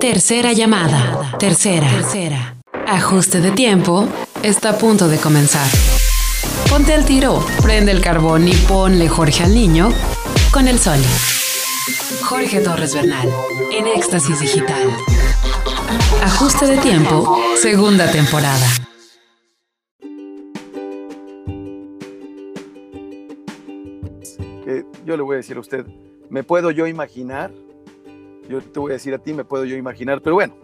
Tercera llamada. Tercera. Tercera. Ajuste de tiempo. Está a punto de comenzar. Ponte al tiro, prende el carbón y ponle Jorge al niño con el sol. Jorge Torres Bernal, en Éxtasis Digital. Ajuste de tiempo, segunda temporada. yo le voy a decir a usted, ¿me puedo yo imaginar? Yo te voy a decir a ti, ¿me puedo yo imaginar? Pero bueno,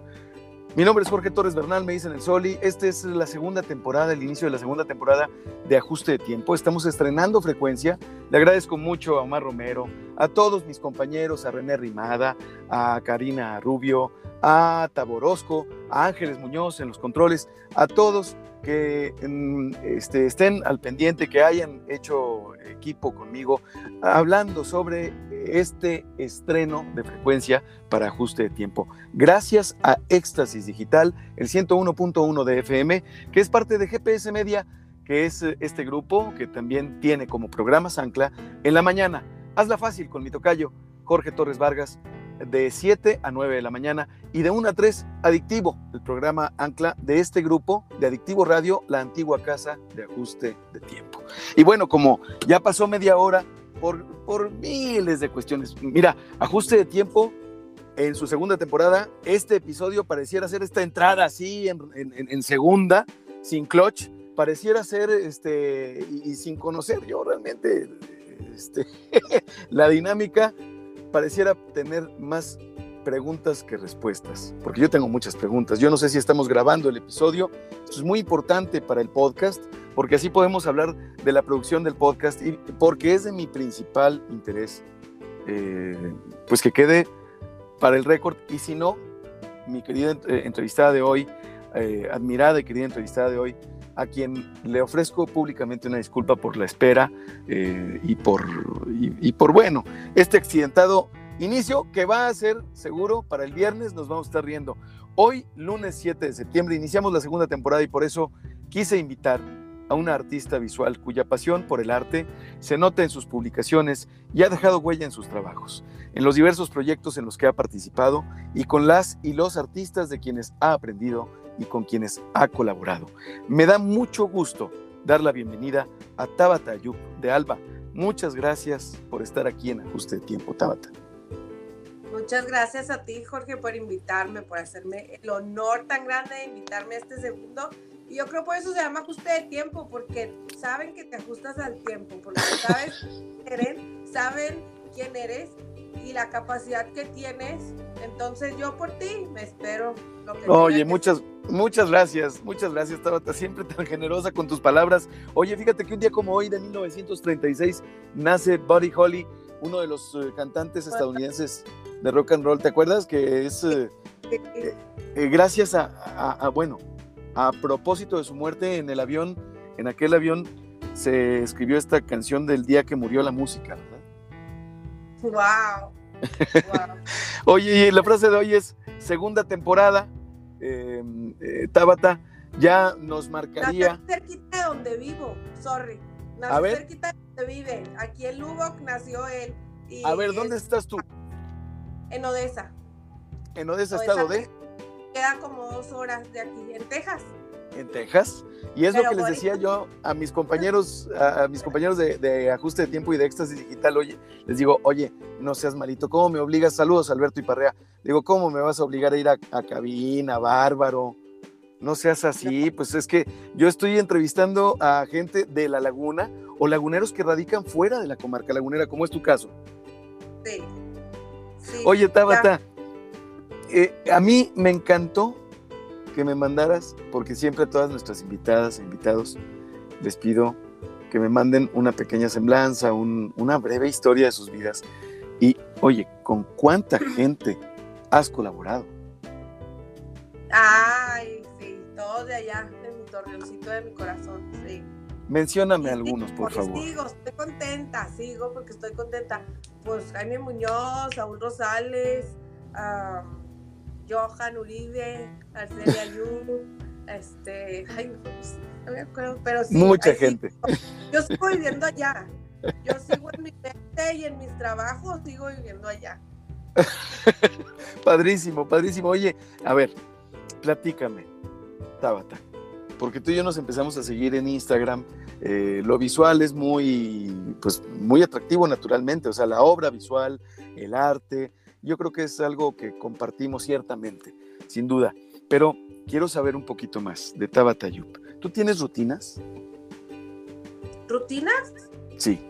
mi nombre es Jorge Torres Bernal, me dicen el Soli. Esta es la segunda temporada, el inicio de la segunda temporada de Ajuste de Tiempo. Estamos estrenando frecuencia. Le agradezco mucho a Omar Romero, a todos mis compañeros, a René Rimada, a Karina Rubio, a Taborosco, a Ángeles Muñoz en los controles, a todos que mm, este, estén al pendiente, que hayan hecho equipo conmigo, hablando sobre este estreno de frecuencia para ajuste de tiempo. Gracias a Éxtasis Digital, el 101.1 de FM, que es parte de GPS Media, que es eh, este grupo que también tiene como programa Ancla en la mañana. Hazla fácil con mi tocayo, Jorge Torres Vargas, de 7 a 9 de la mañana y de 1 a 3 Adictivo, el programa ancla de este grupo de Adictivo Radio, la antigua casa de ajuste de tiempo. Y bueno, como ya pasó media hora por, por miles de cuestiones, mira, ajuste de tiempo en su segunda temporada, este episodio pareciera ser esta entrada así en, en, segunda, sin clutch, pareciera ser este, y, sin conocer yo realmente este, la dinámica pareciera tener más preguntas que respuestas, porque yo tengo muchas preguntas. Yo no sé si estamos grabando el episodio, esto es muy importante para el podcast, porque así podemos hablar de la producción del podcast y porque es de mi principal interés, eh, pues que quede para el récord y si no, mi querida eh, entrevistada de hoy, eh, admirada y querida entrevistada de hoy, a quien le ofrezco públicamente una disculpa por la espera y, por, y, por, bueno, este accidentado inicio que va a ser seguro para el viernes, nos vamos a estar riendo. Hoy, lunes 7 de septiembre, iniciamos la segunda temporada y por eso quise invitar a una artista visual cuya pasión por el arte se nota en sus publicaciones y ha dejado huella en sus trabajos, en los diversos proyectos en los que ha participado y con las y los artistas de quienes ha aprendido y con quienes ha colaborado. Me da mucho gusto dar la bienvenida a Tabata Ayub de Alba. Muchas gracias por estar aquí en Ajuste de Tiempo, Tabata. Muchas gracias a ti, Jorge, por invitarme, por hacerme el honor tan grande de invitarme a este segundo. Y yo creo por eso se llama ajuste de tiempo, porque saben que te ajustas al tiempo, porque sabes quién saben quién eres y la capacidad que tienes. Entonces yo por ti me espero. Lo que Oye, muchas, muchas gracias, muchas gracias Tabata, siempre tan generosa con tus palabras. Oye, fíjate que un día como hoy de 1936 nace Buddy Holly, uno de los eh, cantantes estadounidenses de rock and roll. ¿Te acuerdas que es eh, eh, gracias a, bueno, a propósito de su muerte en el avión, en aquel avión se escribió esta canción del día que murió la música, ¿verdad? Wow. Oye, y la frase de hoy es segunda temporada. Em, eh, Tabata ya nos marcaría. Nació cerquita de donde vivo, sorry. Nació cerquita de donde vive. Aquí en Lubbock nació él. a ver, ¿dónde estás tú? En Odessa. ¿En Odessa, estado de? Queda como dos horas de aquí, en Texas en Texas. Y es lo que les decía yo a mis compañeros, a, mis compañeros de, ajuste de tiempo y de éxtasis digital. Oye, les digo, oye, no seas malito, ¿cómo me obligas? Saludos, Alberto y Parrea. Digo, ¿cómo me vas a obligar a ir a, cabina, bárbaro? No seas así, pues es que yo estoy entrevistando a gente de la laguna o laguneros que radican fuera de la comarca lagunera, como es tu caso. Sí. Oye, Tabata, eh, a mí me encantó que me mandaras, porque siempre a todas nuestras invitadas e invitados les pido que me manden una pequeña semblanza, una breve historia de sus vidas. Y oye, ¿con cuánta gente has colaborado? Ay, sí, todos de allá, de mi torreoncito de mi corazón, sí. Mencióname algunos, por favor. Sigo, estoy contenta, sigo porque estoy contenta. Pues Jaime Muñoz, Saúl Rosales, Johan Uribe, Arcelia Yu, este, ay, pues, no me acuerdo, pero sí. Mucha gente. Yo sigo viviendo allá. Yo sigo en mi mente y en mis trabajos sigo viviendo allá. Padrísimo, padrísimo. Oye, a ver, platícame, Tabata, porque tú y yo nos empezamos a seguir en Instagram. eh, lo visual es muy, pues, muy atractivo naturalmente, o sea, la obra visual, el arte, yo creo que es algo que compartimos ciertamente, sin duda. Pero quiero saber un poquito más de Tabata Yup. ¿Tú tienes rutinas? ¿Rutinas? Sí,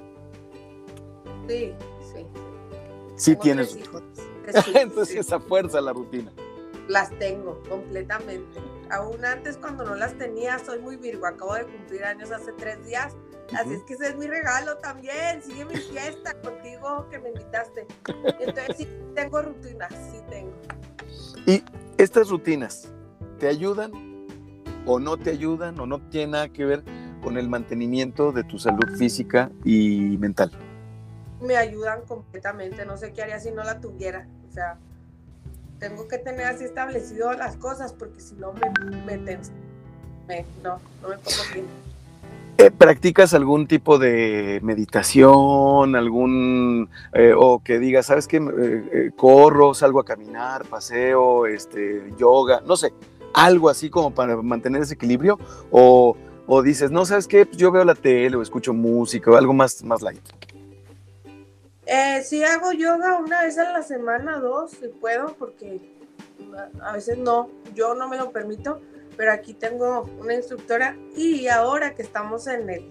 Sí, sí. sí tienes. tres hijos, tres hijos, Entonces sí. esa fuerza la rutina. Las tengo completamente. Aún antes cuando no las tenía, soy muy Virgo. Acabo de cumplir años hace tres días. Así es que ese es mi regalo también. Sigue mi fiesta contigo que me invitaste. Entonces sí tengo rutinas, sí tengo. Y estas rutinas, ¿te ayudan o no te ayudan o no tienen nada que ver con el mantenimiento de tu salud física y mental? Me ayudan completamente. No sé qué haría si no la tuviera. O sea, tengo que tener así establecido las cosas porque si no me, me tenso. Me- no, no me pongo bien. Eh, ¿Practicas algún tipo de meditación, algún, eh, o que digas, sabes qué, Eh, corro, salgo a caminar, paseo, este, yoga, no sé, algo así como para mantener ese equilibrio? O, o dices, no, sabes qué, yo veo la tele o escucho música o algo más, más light. Eh, sí hago yoga una vez a la semana, dos, si puedo, porque a veces no, yo no me lo permito, pero aquí tengo una instructora y ahora que estamos en el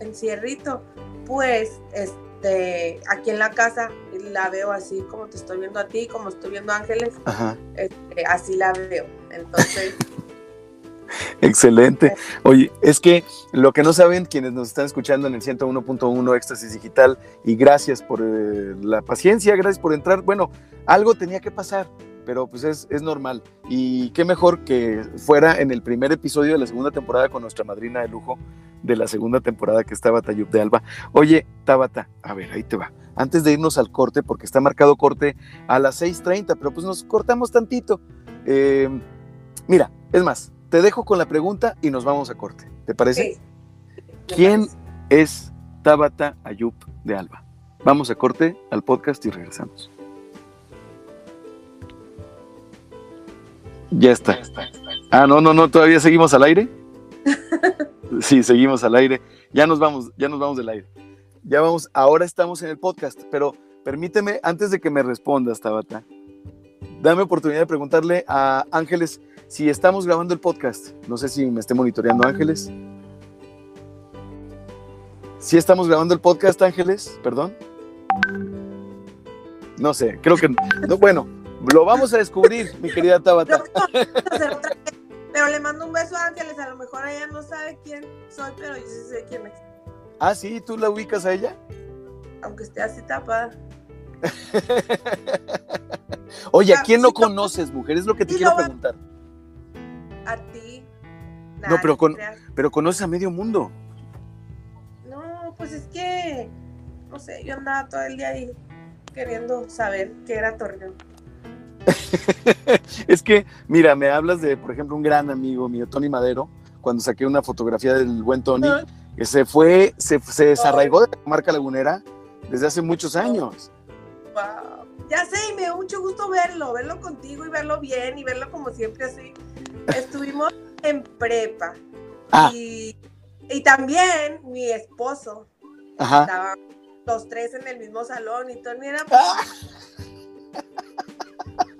encierrito, pues este, aquí en la casa la veo así como te estoy viendo a ti, como estoy viendo a Ángeles, Ajá. este, así la veo. Entonces, Excelente. Oye, es que lo que no saben quienes nos están escuchando en el 101.1 Éxtasis Digital, y gracias por eh, la paciencia, gracias por entrar. Bueno, algo tenía que pasar, pero pues es, es normal. Y qué mejor que fuera en el primer episodio de la segunda temporada con nuestra madrina de lujo de la segunda temporada que estaba Tayub de Alba. Oye, Tabata, a ver, ahí te va. Antes de irnos al corte, porque está marcado corte a las 6.30, pero pues nos cortamos tantito. Eh, mira, es más, te dejo con la pregunta y nos vamos a corte. ¿Te parece? sí, ¿Quién parece. es Tabata Ayub de Alba? Vamos a corte al podcast y regresamos. Ya está. Ah, no, no, no, todavía seguimos al aire. Sí, seguimos al aire. Ya nos vamos, ya nos vamos del aire. Ya vamos, ahora estamos en el podcast, pero permíteme, antes de que me respondas, Tabata, dame oportunidad de preguntarle a Ángeles si estamos grabando el podcast. No sé si me esté monitoreando Ángeles. Si estamos grabando el podcast, Ángeles, perdón. No sé, creo que no, bueno, lo vamos a descubrir, mi querida Tabata. Pero le mando un beso a Ángeles, a lo mejor ella no sabe quién soy, pero yo sí sé quién es, Ah, sí, ¿tú la ubicas a ella? aunque esté así tapada. Oye, ¿a Ah, quién no conoces, mujer? Es lo que te quiero preguntar. A ti. No, pero con-. Pero conoces a medio mundo. No, pues es que, no sé, yo andaba todo el día ahí queriendo saber qué era Torreón. Es que, mira, me hablas de, por ejemplo, un gran amigo mío, Tony Madero, cuando saqué una fotografía del buen Tony, que se fue, se, se desarraigó de la marca lagunera desde hace muchos años. Wow. Ya sé, y me dio mucho gusto verlo, verlo contigo y verlo bien y verlo como siempre así. Estuvimos en prepa. Ah. Y, y también mi esposo, Ajá. estaban los tres en el mismo salón y Tony era... Ah,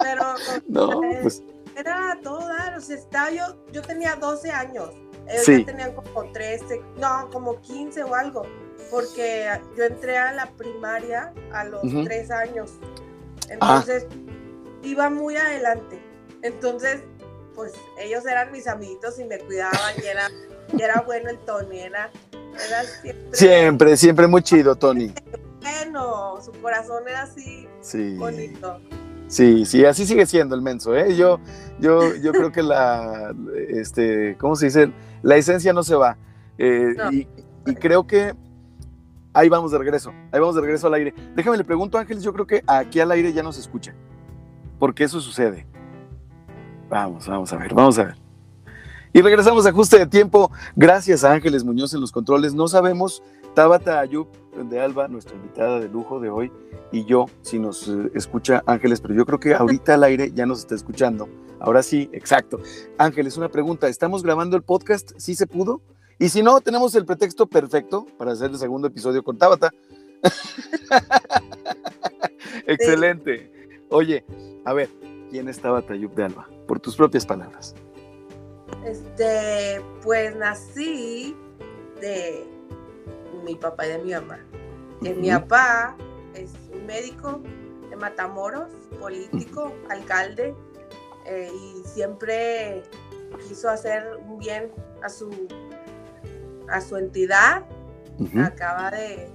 Pero no, pues era todo dar, o sea, estaba yo, yo tenía 12 años, ellos Sí. ya tenían como 13, no, como 15 o algo, porque yo entré a la primaria a los Ujú. 3 años, entonces iba muy adelante, entonces, pues ellos eran mis amiguitos y me cuidaban y era, y era bueno el Tony, era, era siempre siempre, siempre muy chido, Tony. bueno, su corazón era así Sí. bonito. Sí, sí, así sigue siendo el menso, ¿eh? Yo, yo, yo creo que la, este, ¿cómo se dice? La esencia no se va. Eh, No. y, y creo que ahí vamos de regreso, ahí vamos de regreso al aire. Déjame le pregunto, Ángeles, yo creo que aquí al aire ya no se escucha, porque eso sucede. Vamos, vamos a ver, vamos a ver. Y regresamos a ajuste de tiempo. Gracias a Ángeles Muñoz en los controles. No sabemos, Tabata Ayub, de Alba, nuestra invitada de lujo de hoy, y yo, si nos eh, escucha Ángeles, pero yo creo que ahorita al aire ya nos está escuchando. Ahora sí, exacto. Ángeles, una pregunta. ¿Estamos grabando el podcast? ¿Sí se pudo? Y si no, tenemos el pretexto perfecto para hacer el segundo episodio con Tabata. Excelente. Oye, a ver, ¿quién es Tabata Yub de Alba? Por tus propias palabras. Este, pues nací de mi papá y de mi mamá. Que mi papá es un médico de Matamoros, político, alcalde, eh, y siempre quiso hacer un bien a su, a su entidad. Acaba de,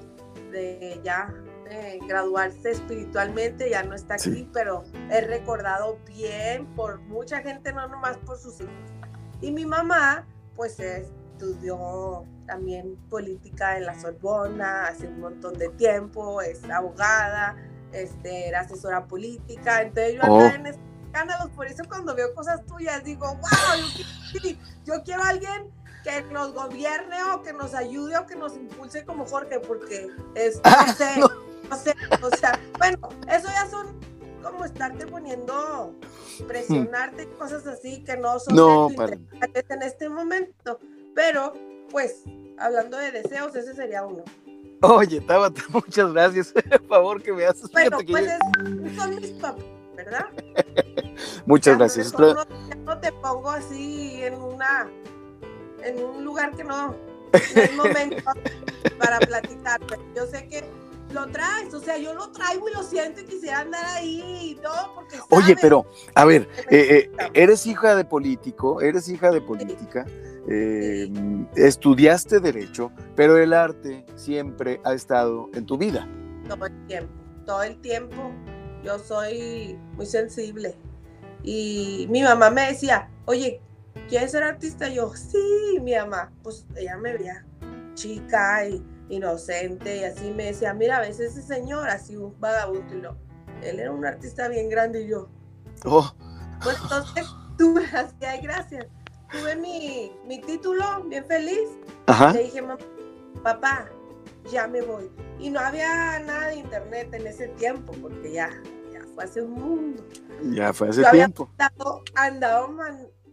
de ya eh, graduarse espiritualmente, ya no está aquí, pero es recordado bien por mucha gente, no nomás por sus hijos. Y mi mamá, pues estudió también política en la Sorbona hace un montón de tiempo, es abogada, este, era asesora política, entonces yo oh. en escándalos, por eso cuando veo cosas tuyas digo, wow, yo, quiero a alguien que nos gobierne o que nos ayude o que nos impulse como Jorge, porque es, no sé, no sé, o sea, bueno, eso ya son como estarte poniendo, presionarte, cosas así que no son no, en este momento. Pero, pues, hablando de deseos, ese sería uno. Oye, Tabata, muchas gracias. Por favor, que me haces. Bueno, pues son mis papás, ¿verdad? muchas gracias. No, no, te pongo así en una en un lugar que no, no es momento para platicar, pero yo sé que lo traes, o sea, yo lo traigo y lo siento y quisiera andar ahí y todo, porque... Oye, pero, a ver, eh, eh, eres hija de político, eres hija de política, eh, estudiaste derecho, pero el arte siempre ha estado en tu vida. Todo el tiempo, todo el tiempo. Yo soy muy sensible. Y mi mamá me decía, oye, ¿quieres ser artista? yo, sí, mi mamá. Pues ella me veía chica y inocente y así me decía, mira, a veces ese señor así un vagabundo y lo, él era un artista bien grande y yo. Oh. Pues entonces tuve así, ay, gracias. Tuve mi, mi título, bien feliz. Ajá. Le dije, papá, ya me voy. Y no había nada de internet en ese tiempo, porque ya, ya fue hace un mundo. Ya fue hace tiempo. Andaba,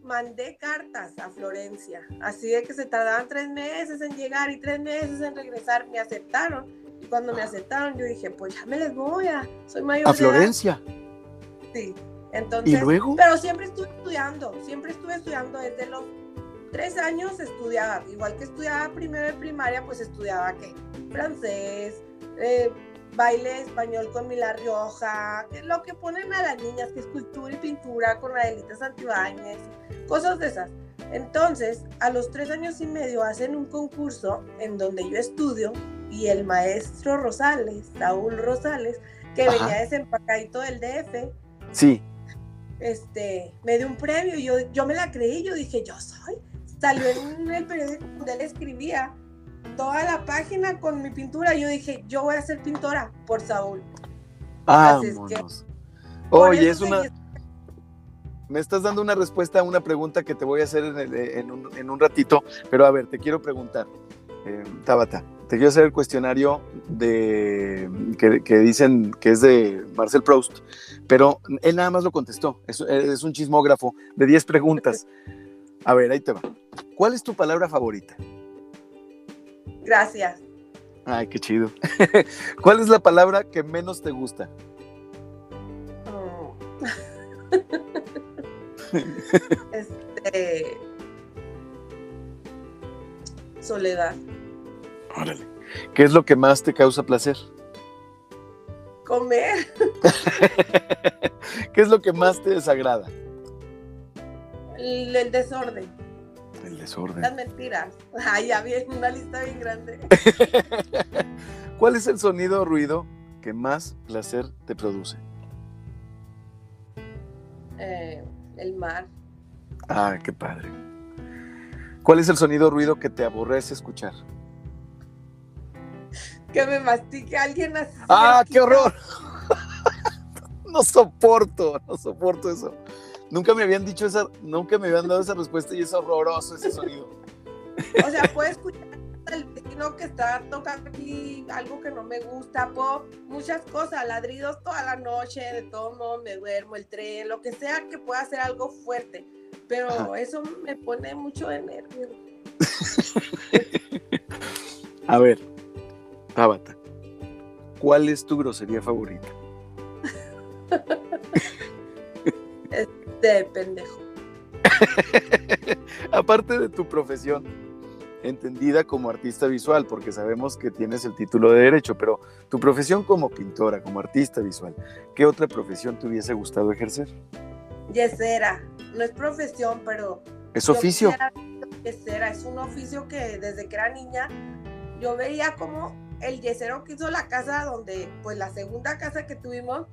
mandé cartas a Florencia, así de que se tardaban tres meses en llegar y tres meses en regresar, me aceptaron. Y cuando me aceptaron, yo dije, pues ya me les voy a, soy mayor. ¿A Florencia? Sí, entonces. ¿Y luego? Pero siempre estuve estudiando, siempre estuve estudiando desde los tres años estudiaba, igual que estudiaba primero de primaria, pues estudiaba qué, francés, eh, baile español con Mila Rioja, lo que ponen a las niñas, que es cultura y pintura con Adelita Santibáñez, cosas de esas. Entonces, a los tres años y medio hacen un concurso en donde yo estudio y el maestro Rosales, Saúl Rosales, que venía desempacadito del DF, sí. este, me dio un premio y yo, yo me la creí, yo dije, yo soy. Salió en el periódico donde él escribía toda la página con mi pintura. Yo dije, yo voy a ser pintora por Saúl. Ah, Oye, es una... Me estás dando una respuesta a una pregunta que te voy a hacer en, un, ratito, pero a ver, te quiero preguntar, eh, Tabata, te quiero hacer el cuestionario de que, dicen que es de Marcel Proust, pero él nada más lo contestó, es, es un chismógrafo de 10 preguntas. A ver, ahí te va. ¿Cuál es tu palabra favorita? Gracias. Ay, qué chido. ¿Cuál es la palabra que menos te gusta? Oh. este. Soledad. Órale. ¿Qué es lo que más te causa placer? Comer. ¿Qué es lo que más te desagrada? el desorden. El desorden. Las mentiras. Ay, ya bien, una lista bien grande. ¿Cuál es el sonido o ruido que más placer te produce? Eh, el mar. Ah, qué padre. ¿Cuál es el sonido o ruido que te aborrece escuchar? Que me mastique alguien así. ¡Ah, qué horror! no soporto, no soporto eso. Nunca me habían dicho esa, nunca me habían dado esa respuesta y es horroroso ese sonido. O sea, puedes escuchar el vecino que está tocando aquí algo que no me gusta, pop, muchas cosas, ladridos toda la noche, de todo modo me duermo, el tren, lo que sea que pueda hacer algo fuerte. Pero eso me pone mucho de nervios. A ver, Tabata, ¿cuál es tu grosería favorita? de pendejo. Aparte de tu profesión, entendida como artista visual, porque sabemos que tienes el título de derecho, pero tu profesión como pintora, como artista visual, ¿qué otra profesión te hubiese gustado ejercer? Yesera, no es profesión, pero... Es oficio. Yesera, es un oficio que desde que era niña yo veía como el yesero que hizo la casa donde, pues la segunda casa que tuvimos,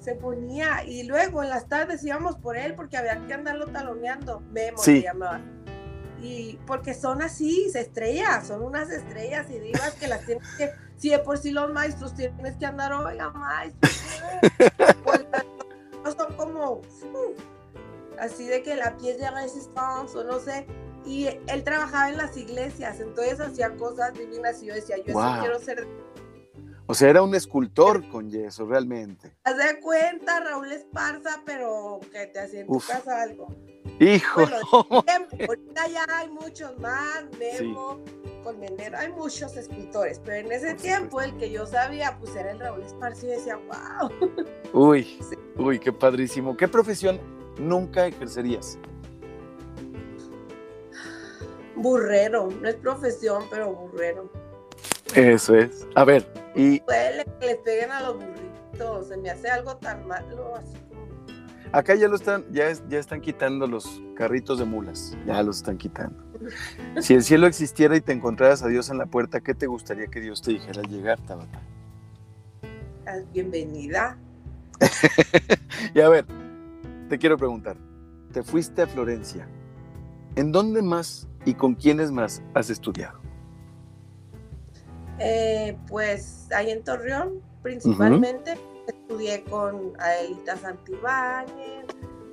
se ponía y luego en las tardes íbamos por él porque había que andarlo taloneando. Memo se llamaba. Y porque son así, estrellas, son unas estrellas y divas que las tienes que, si de por sí los maestros tienes que andar, oiga, maestro, pues, son como uh, así de que la piel de resistencia, o no sé. Y él trabajaba en las iglesias, entonces hacía cosas divinas y yo decía, yo sí quiero ser o sea, era un escultor con yeso, realmente. Haz de cuenta, Raúl Esparza, pero que te hacía en tu casa algo. Hijo. ahorita ya hay muchos más, Memo, Colmenero, hay muchos escultores, pero en ese tiempo el que yo sabía, pues era el Raúl Esparza y decía, wow. Uy, uy, qué padrísimo. ¿Qué profesión nunca ejercerías? Burrero, no es profesión, pero burrero. Eso es. A ver, y. Puede que les peguen a los burritos. Se me hace algo tan malo así como. Acá ya lo están, ya, ya están quitando los carritos de mulas. Ya los están quitando. Si el cielo existiera y te encontraras a Dios en la puerta, ¿qué te gustaría que Dios te dijera al llegar, Tabata? Ah, bienvenida. y a ver, te quiero preguntar. Te fuiste a Florencia. ¿En dónde más y con quiénes más has estudiado? Eh, pues ahí en Torreón, principalmente, estudié con Adelita Santibáñez,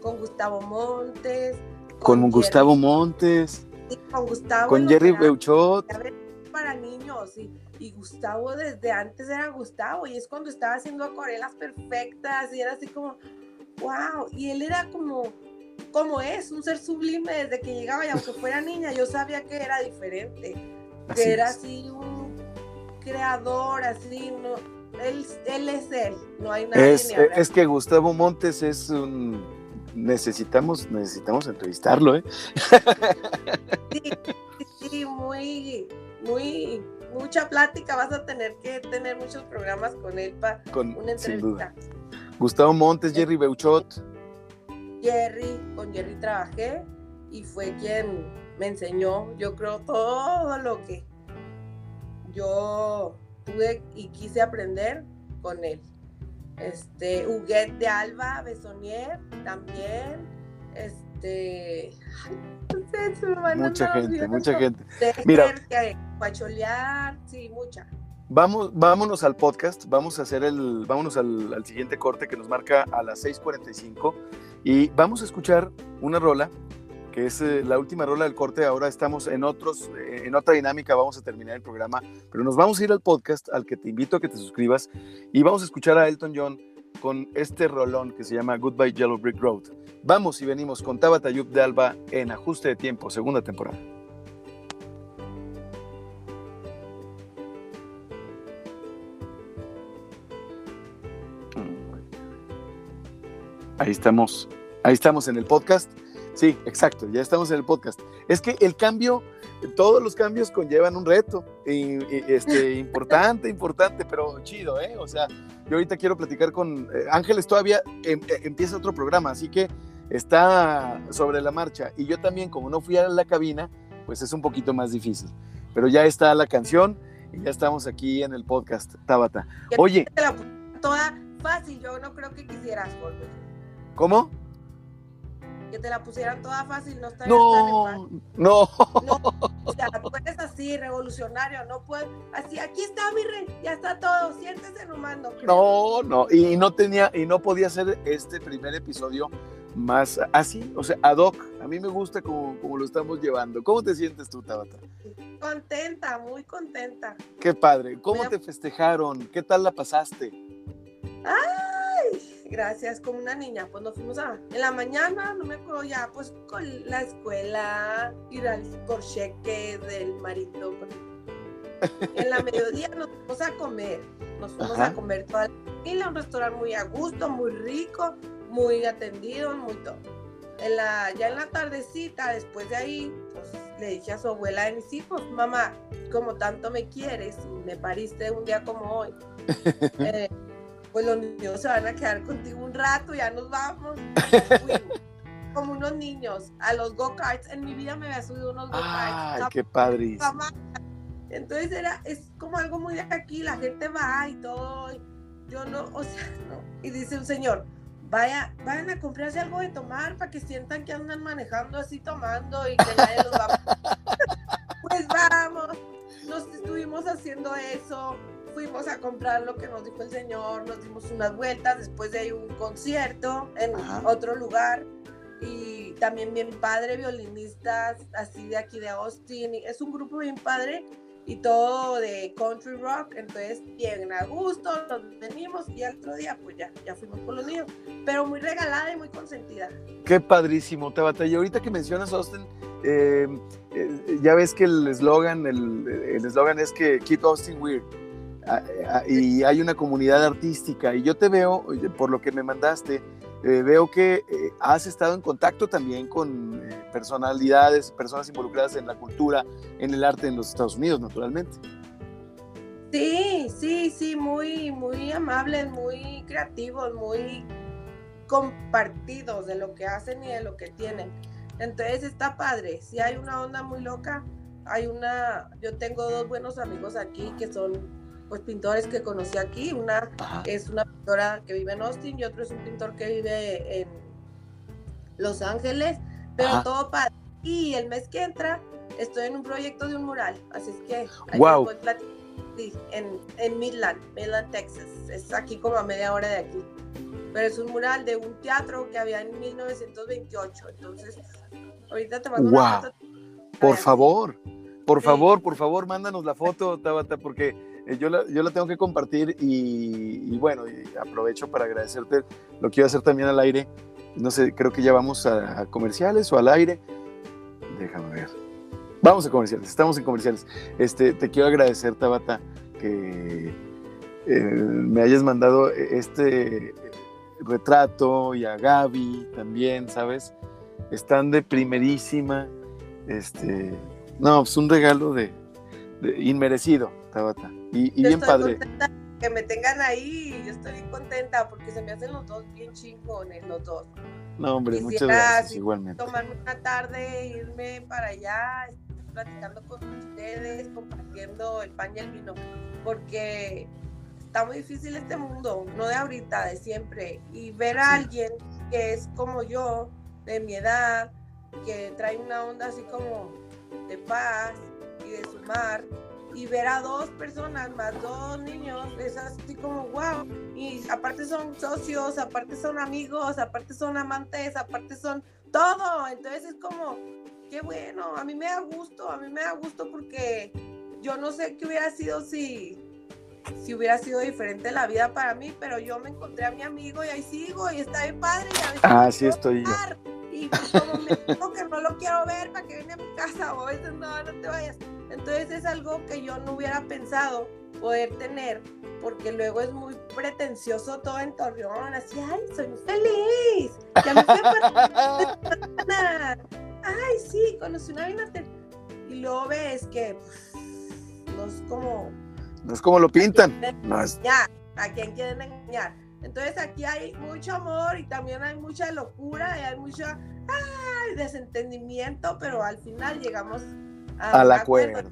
con Gustavo Montes. Con, Gustavo Montes. con Gustavo. Con Jerry Beuchot. Para niños, y Gustavo desde antes era Gustavo, y es cuando estaba haciendo acuarelas perfectas, y era así como, wow, y él era como, como es, un ser sublime desde que llegaba, y aunque fuera niña, yo sabía que era diferente, que era así un creador, así, no, él, él es él, no hay nadie. Es, es que Gustavo Montes es un necesitamos, necesitamos entrevistarlo, ¿eh? Sí, sí, muy, muy, mucha plática, vas a tener que tener muchos programas con él para una entrevista. Gustavo Montes, Jerry Beuchot. Jerry, con Jerry trabajé y fue quien me enseñó, yo creo, todo lo que yo pude y quise aprender con él. Este, Huguet de Alba, Besonier también. Este, mucha gente, mucha gente. Mira, pacholear, sí, mucha. Vamos, vámonos al podcast, vamos a hacer el, vámonos al, al siguiente corte que nos marca a las 6:45 y vamos a escuchar una rola es eh, la última rola del corte. Ahora estamos en, otros, eh, en otra dinámica, vamos a terminar el programa, pero nos vamos a ir al podcast al que te invito a que te suscribas y vamos a escuchar a Elton John con este rolón que se llama Goodbye Yellow Brick Road. Vamos y venimos con Tabata Yub de Alba en Ajuste de Tiempo, segunda temporada. Ahí estamos, ahí estamos en el podcast. Sí, exacto, ya estamos en el podcast. Es que el cambio, todos los cambios conllevan un reto y, este, importante, importante, pero chido, ¿eh? O sea, yo ahorita quiero platicar con eh, Ángeles, todavía em, eh, empieza otro programa, así que está sobre la marcha. Y yo también, como no fui a la cabina, pues es un poquito más difícil. Pero ya está la canción y ya estamos aquí en el podcast, Tabata. Oye. toda fácil, yo no creo que quisieras, volver. ¿Cómo? Que te la pusieran toda fácil, no estaría no, no. no. O sea, tú eres así, revolucionario, no puedes, así, aquí está mi rey, ya está todo, siéntese nomás, no. No, y no tenía, y no podía ser este primer episodio más así, o sea, ad hoc. A mí me gusta como, como lo estamos llevando. ¿Cómo te sientes tú, Tabata? Contenta, muy contenta. Qué padre. ¿Cómo te festejaron? ¿Qué tal la pasaste? Ay, gracias, como una niña. Pues nos fuimos a. En la mañana, no me acuerdo ya, pues con la escuela, ir al por cheque del marido. En la mediodía nos fuimos a comer. Nos fuimos a comer toda la familia, un restaurante muy a gusto, muy rico, muy atendido, muy todo. En la, ya en la tardecita, después de ahí, pues le dije a su abuela de mis hijos, mamá, como tanto me quieres y me pariste un día como hoy, eh, pues los niños se van a quedar contigo un rato, ya nos vamos. como unos niños a los go-karts. En mi vida me había subido unos go-karts. Ay, qué padre. Entonces era, es como algo muy de aquí, la gente va y todo. Yo no, o sea, no. Y dice un señor, vaya, vayan a comprarse algo de tomar para que sientan que andan manejando así tomando y que nadie los va el señor, nos dimos unas vueltas, después de ahí un concierto en otro lugar y también bien padre, violinistas así de aquí de Austin, es un grupo bien padre y todo de country rock, entonces bien a gusto, nos venimos y al otro día pues ya, ya fuimos con los niños, pero muy regalada y muy consentida. Qué padrísimo, Tabata. Y ahorita que mencionas Austin, eh, eh, ya ves que el eslogan, el eslogan es que Keep Austin Weird. Y hay una comunidad artística y yo te veo, por lo que me mandaste, eh, veo que eh, has estado en contacto también con eh, personalidades, personas involucradas en la cultura, en el arte en los Estados Unidos, naturalmente. Sí, sí, sí, muy, muy amables, muy creativos, muy compartidos de lo que hacen y de lo que tienen. Entonces está padre. Si hay una onda muy loca, hay una, yo tengo dos buenos amigos aquí que son pues pintores que conocí aquí. Una es una pintora que vive en Austin y otro es un pintor que vive en Los Ángeles, pero todo para Y el mes que entra estoy en un proyecto de un mural, así es que wow. sí, en, en Midland, Midland, Texas. Es aquí como a media hora de aquí. Pero es un mural de un teatro que había en 1928. Entonces, ahorita te mando una foto. Por favor, por favor, por favor, mándanos la foto, Tabata, porque yo, la, yo la tengo que compartir y, bueno, aprovecho para agradecerte. Lo quiero hacer también al aire. No sé, creo que ya vamos a, comerciales o al aire. Déjame ver. Vamos a comerciales, estamos en comerciales. Este, te quiero agradecer, Tabata, que eh, me hayas mandado este retrato y a Gaby también, ¿sabes? Están de primerísima. Este, no, es un regalo de inmerecido, Tabata. Y, bien padre. Que me tengan ahí, yo estoy bien contenta porque se me hacen los dos bien chingones, los dos. No, hombre, muchas gracias, igualmente. Tomarme una tarde, irme para allá, platicando con ustedes, compartiendo el pan y el vino, porque está muy difícil este mundo, no de ahorita, de siempre. Y ver a alguien que es como yo, de mi edad, que trae una onda así como de paz y de sumar, y ver a dos personas más dos niños es así como wow. Y aparte son socios, aparte son amigos, aparte son amantes, aparte son todo. Entonces es como, qué bueno, a mí me da gusto, a mí me da gusto porque yo no sé qué hubiera sido si, si hubiera sido diferente la vida para mí, pero yo me encontré a mi amigo y ahí sigo y está bien padre. Y a veces ah, sí estoy yo. Y como me dijo que no lo quiero ver para que venga a mi casa o a veces no, no te vayas entonces es algo que yo no hubiera pensado poder tener, porque luego es muy pretencioso todo en Torreón, así, ay, soy feliz, ya me fui ay, sí, conocí una vina y luego ves que no es como... No es como lo pintan. No es... ¿A quién quieren engañar? Entonces aquí hay mucho amor y también hay mucha locura y hay mucho ay, desentendimiento, pero al final llegamos al acuerdo.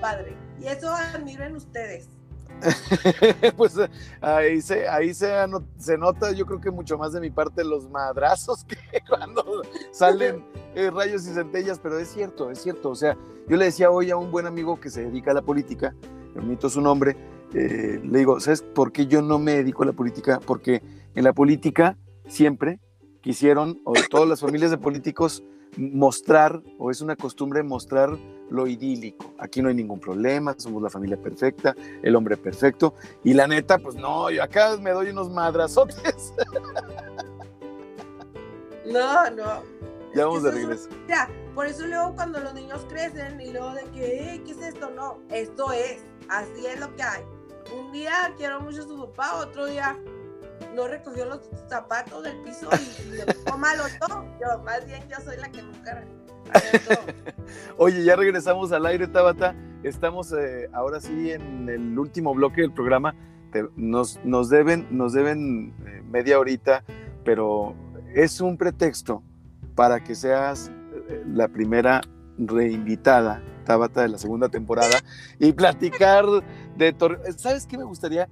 Padre. Y eso admiro en ustedes. pues ahí, se, ahí se, se, nota, yo creo que mucho más de mi parte los madrazos que cuando salen eh, rayos y centellas, pero es cierto, es cierto. O sea, yo le decía hoy a un buen amigo que se dedica a la política, permito su nombre, eh, le digo, ¿sabes por qué yo no me dedico a la política? Porque en la política siempre quisieron, o todas las familias de políticos, mostrar, o es una costumbre mostrar lo idílico. Aquí no hay ningún problema, somos la familia perfecta, el hombre perfecto. Y la neta, pues no, yo acá me doy unos madrazotes. No, no. Ya vamos de regreso. Ya, por eso luego cuando los niños crecen y luego de que, ¿qué es esto? No, esto es, así es lo que hay. Un día quiero mucho a su papá, otro día no recogió los zapatos del piso y, le puso malo todo. Yo, más bien, yo soy la que nunca. Oye, ya regresamos al aire, Tabata. Estamos eh, ahora sí en el último bloque del programa. nos, nos, deben, nos deben eh, media horita, pero es un pretexto para que seas eh, la primera reinvitada, Tabata, de la segunda temporada y platicar de ¿Sabes qué me gustaría?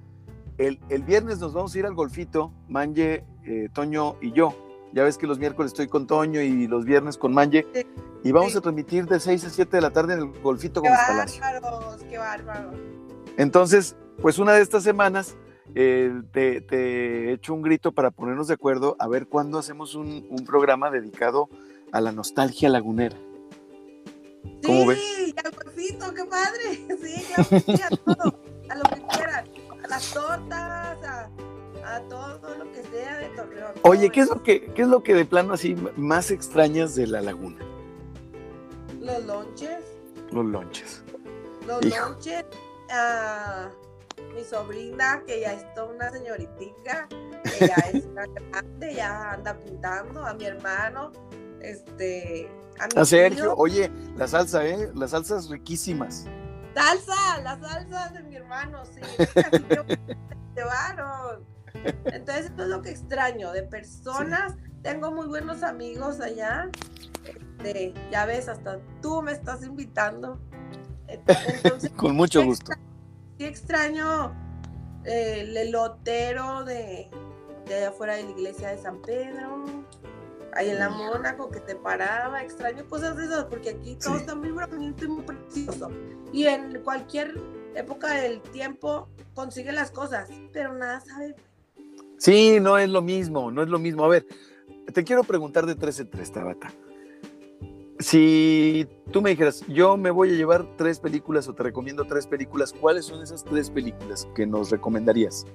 El, viernes nos vamos a ir al golfito, Manje, eh, Toño y yo. Ya ves que los miércoles estoy con Toño y los viernes con Manje. y vamos a transmitir de 6 a 7 de la tarde en el golfito con Palacio. ¡Qué bárbaros! ¡Qué bárbaros! Entonces, pues una de estas semanas eh, te, te, echo un grito para ponernos de acuerdo a ver cuándo hacemos un, programa dedicado a la nostalgia lagunera. ¿Cómo sí, ves? al golfito, qué padre. Sí, sí, a todo, a lo que las tortas, a, todo lo que sea de Torreón. Oye, ¿qué es lo que, qué es lo que de plano así más extrañas de la laguna? Los lonches. Los lonches. Los lonches. A mi sobrina, que ya es toda una señoritica, que ya es grande, ya anda pintando, a mi hermano, este, a, mi a Sergio, oye, la salsa, ¿eh? Las salsas riquísimas. Salsa, las salsas de mi hermano, sí. llevaron. Entonces, esto es lo que extraño, de personas. Tengo muy buenos amigos allá. Este, ya ves, hasta tú me estás invitando. Con mucho gusto. sí extraño eh, el elotero de, de afuera de la iglesia de San Pedro ahí en la Mónaco que te paraba, extraño cosas de esas, porque aquí todo está muy bonito y muy precioso. Y en cualquier época del tiempo consigue las cosas, pero nada sabe. Sí, no es lo mismo, no es lo mismo. A ver, te quiero preguntar de tres en tres, Tabata. Si tú me dijeras, yo me voy a llevar tres películas o te recomiendo tres películas, ¿cuáles son esas tres películas que nos recomendarías?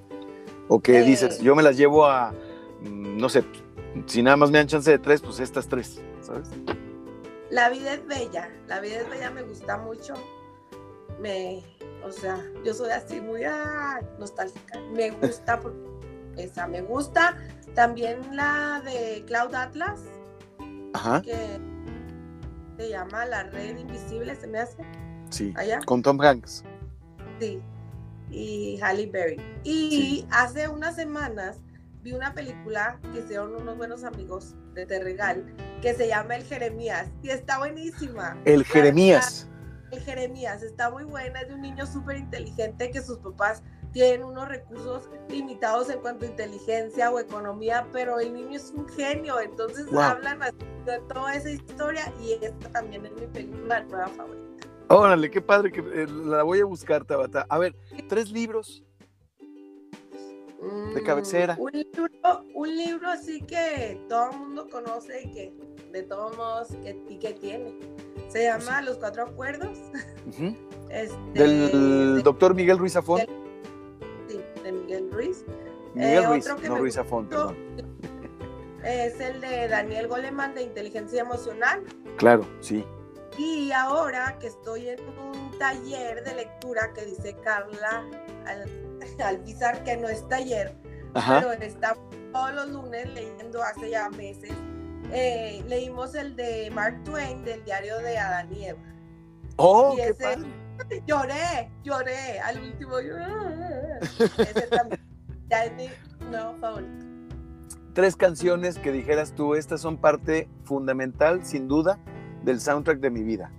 O que eh. dices, yo me las llevo a, mm, no sé, si nada más me dan chance de tres, pues estas tres, ¿sabes? La vida es bella, la vida es bella me gusta mucho. Me, o sea, yo soy así muy ah, nostálgica. Me gusta esa, me gusta también la de Cloud Atlas, Ajá. que se llama La Red Invisible, se me hace. Sí. Con Tom Hanks. Sí. Y Halle Berry. Y hace unas semanas vi una película que hicieron unos buenos amigos de Terregal que se llama El Jeremías y está buenísima. El Jeremías. El Jeremías está muy buena, es de un niño súper inteligente que sus papás tienen unos recursos limitados en cuanto a inteligencia o economía, pero el niño es un genio, entonces hablan de toda esa historia y esta también es mi película nueva favorita. Órale, qué padre que eh, la voy a buscar, Tabata. A ver, tres libros de cabecera. Mm, un libro, un libro así que todo el mundo conoce y que de todos modos que, y que tiene. Se llama Los Cuatro Acuerdos. este, Del doctor Miguel Ruiz Afón. sí, de Miguel Ruiz. Miguel eh, Ruiz, no Ruiz Afón, perdón. Es el de Daniel Goleman de Inteligencia Emocional. Claro, sí. Y ahora que estoy en un taller de lectura que dice Carla Alpizar, que no es taller, pero está todos los lunes leyendo hace ya meses. Eh, leímos el de Mark Twain del diario de Adán y Eva. Oh, qué padre. Lloré, lloré. Al último, ese también. Ya es mi nuevo favorito. Tres canciones que dijeras tú, estas son parte fundamental, sin duda, del soundtrack de mi vida.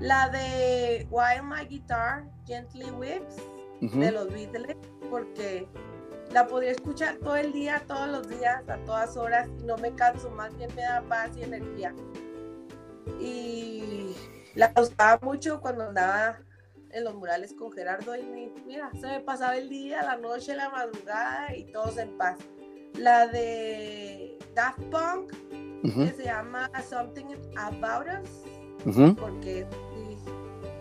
La de While My Guitar Gently Whips de los Beatles, porque la podría escuchar todo el día, todos los días, a todas horas, y no me canso, más bien me da paz y energía. Y la usaba mucho cuando andaba en los murales con Gerardo y mira, se me pasaba el día, la noche, la madrugada y todos en paz. La de Daft Punk, que se llama Something About Us, porque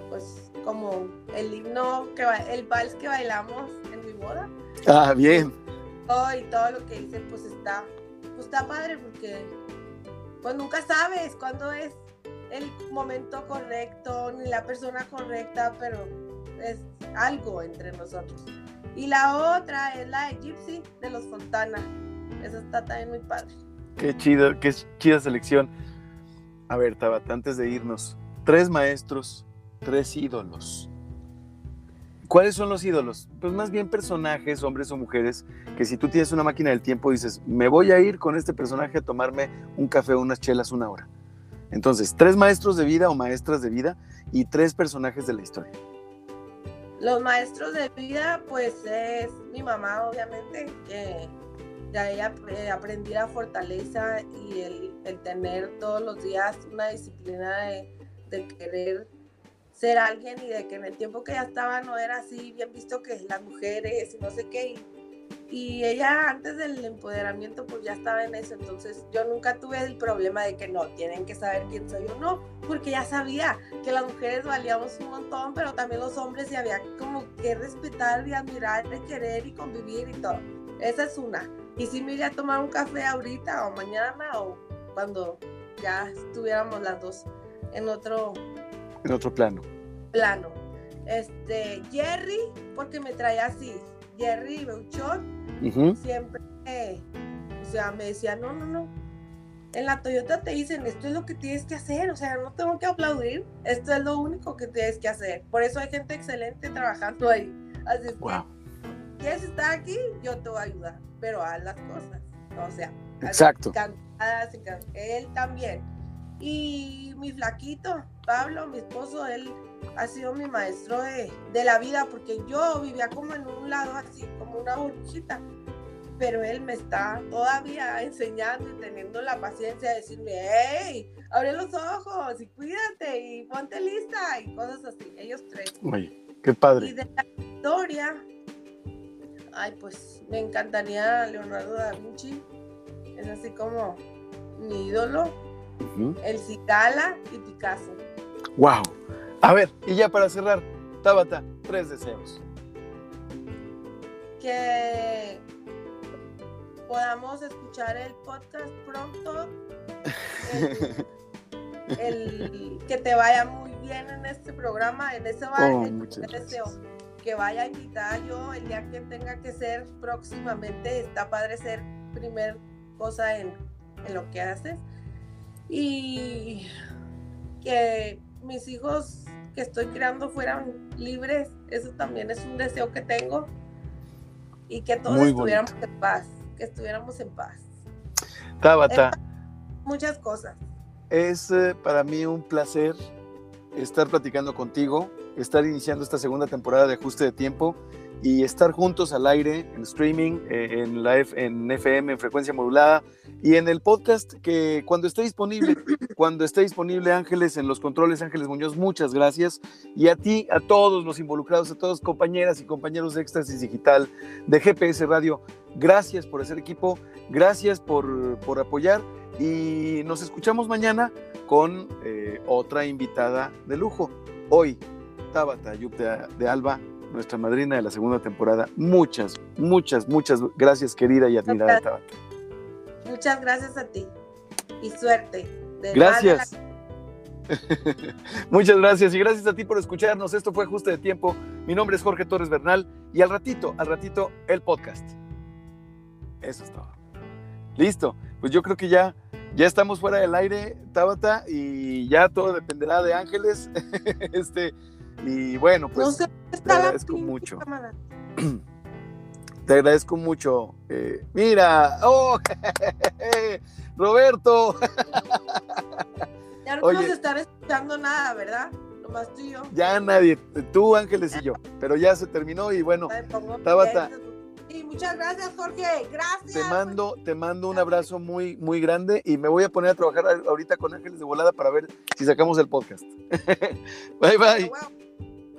pues como el himno, que el vals que bailamos en mi boda. Ah, bien. y todo lo que dicen, pues está, pues está padre porque pues nunca sabes cuándo es el momento correcto ni la persona correcta, pero es algo entre nosotros. Y la otra es la de Gypsy de los Fontana. Esa está también muy padre. Qué chido, qué chida selección. A ver, Tabata, antes de irnos, tres maestros, tres ídolos. ¿Cuáles son los ídolos? Pues más bien personajes, hombres o mujeres, que si tú tienes una máquina del tiempo dices, me voy a ir con este personaje a tomarme un café unas chelas una hora. Entonces, tres maestros de vida o maestras de vida y tres personajes de la historia. Los maestros de vida, pues es mi mamá, obviamente, que ya ella eh, aprendí la fortaleza y el, tener todos los días una disciplina de, de, querer ser alguien y de que en el tiempo que ya estaba no era así, bien visto que las mujeres y no sé qué. Y, y ella antes del empoderamiento pues ya estaba en eso, entonces yo nunca tuve el problema de que no, tienen que saber quién soy yo, no, porque ya sabía que las mujeres valíamos un montón, pero también los hombres y había como que respetar y admirar y querer y convivir y todo. Esa es una. Y si me iría a tomar un café ahorita o mañana o cuando ya estuviéramos las dos en otro... En otro plano. Plano. Este, Jerry, porque me traía así, Jerry Beuchon, siempre, o sea, me decía, no, no, no. En la Toyota te dicen, esto es lo que tienes que hacer, o sea, no tengo que aplaudir, esto es lo único que tienes que hacer. Por eso hay gente excelente trabajando ahí. Así es que, quieres estar aquí, yo te voy a ayudar, pero haz las cosas. O sea, Exacto. él también. Y mi flaquito, Pablo, mi esposo, él ha sido mi maestro de, de, la vida, porque yo vivía como en un lado así, como una burbujita, pero él me está todavía enseñando y teniendo la paciencia de decirme, hey, abre los ojos y cuídate y ponte lista y cosas así, ellos tres. Qué padre. Y de la historia, ay, pues me encantaría Leonardo da Vinci, es así como mi ídolo, el Cicala y Picasso. ¡Wow! A ver, y ya para cerrar, Tabata, tres deseos. Que podamos escuchar el podcast pronto. El, que te vaya muy bien en este programa, en ese baile. Oh, deseo que vaya a invitar yo el día que tenga que ser próximamente. Está padre ser primer cosa en, en lo que haces. Y que mis hijos que estoy creando fueran libres, eso también es un deseo que tengo. Y que todos estuviéramos en paz, que estuviéramos en paz. Tabata. muchas cosas. Es eh, para mí un placer estar platicando contigo, estar iniciando esta segunda temporada de Ajuste de Tiempo y estar juntos al aire en streaming, eh, en, la en FM, en frecuencia modulada y en el podcast que cuando esté disponible, cuando esté disponible Ángeles en los controles, Ángeles Muñoz, muchas gracias. Y a ti, a todos los involucrados, a todos compañeras y compañeros de Éxtasis Digital, de GPS Radio, gracias por hacer equipo, gracias por, por apoyar y nos escuchamos mañana con eh, otra invitada de lujo. Hoy, Tabata Ayub de Alba nuestra madrina de la segunda temporada. Muchas, muchas, muchas gracias, querida y admirada Tabata. Muchas gracias a ti y suerte. gracias. Muchas gracias y gracias a ti por escucharnos. Esto fue Ajuste de Tiempo. Mi nombre es Jorge Torres Bernal y al ratito, al ratito, el podcast. Eso es todo. Listo. Pues yo creo que ya, ya estamos fuera del aire, Tabata, y ya todo dependerá de Ángeles. este, y bueno, pues te agradezco mucho. Te agradezco mucho. Eh, mira, oh, Roberto. Ya no vamos a estar escuchando nada, ¿verdad? Nomás tú y yo. Ya nadie, tú, Ángeles y yo. Pero ya se terminó y bueno, Tabata. Y muchas gracias, Jorge. Gracias. te mando, te mando un abrazo muy, muy grande y me voy a poner a trabajar ahorita con Ángeles de volada para ver si sacamos el podcast. bye bye.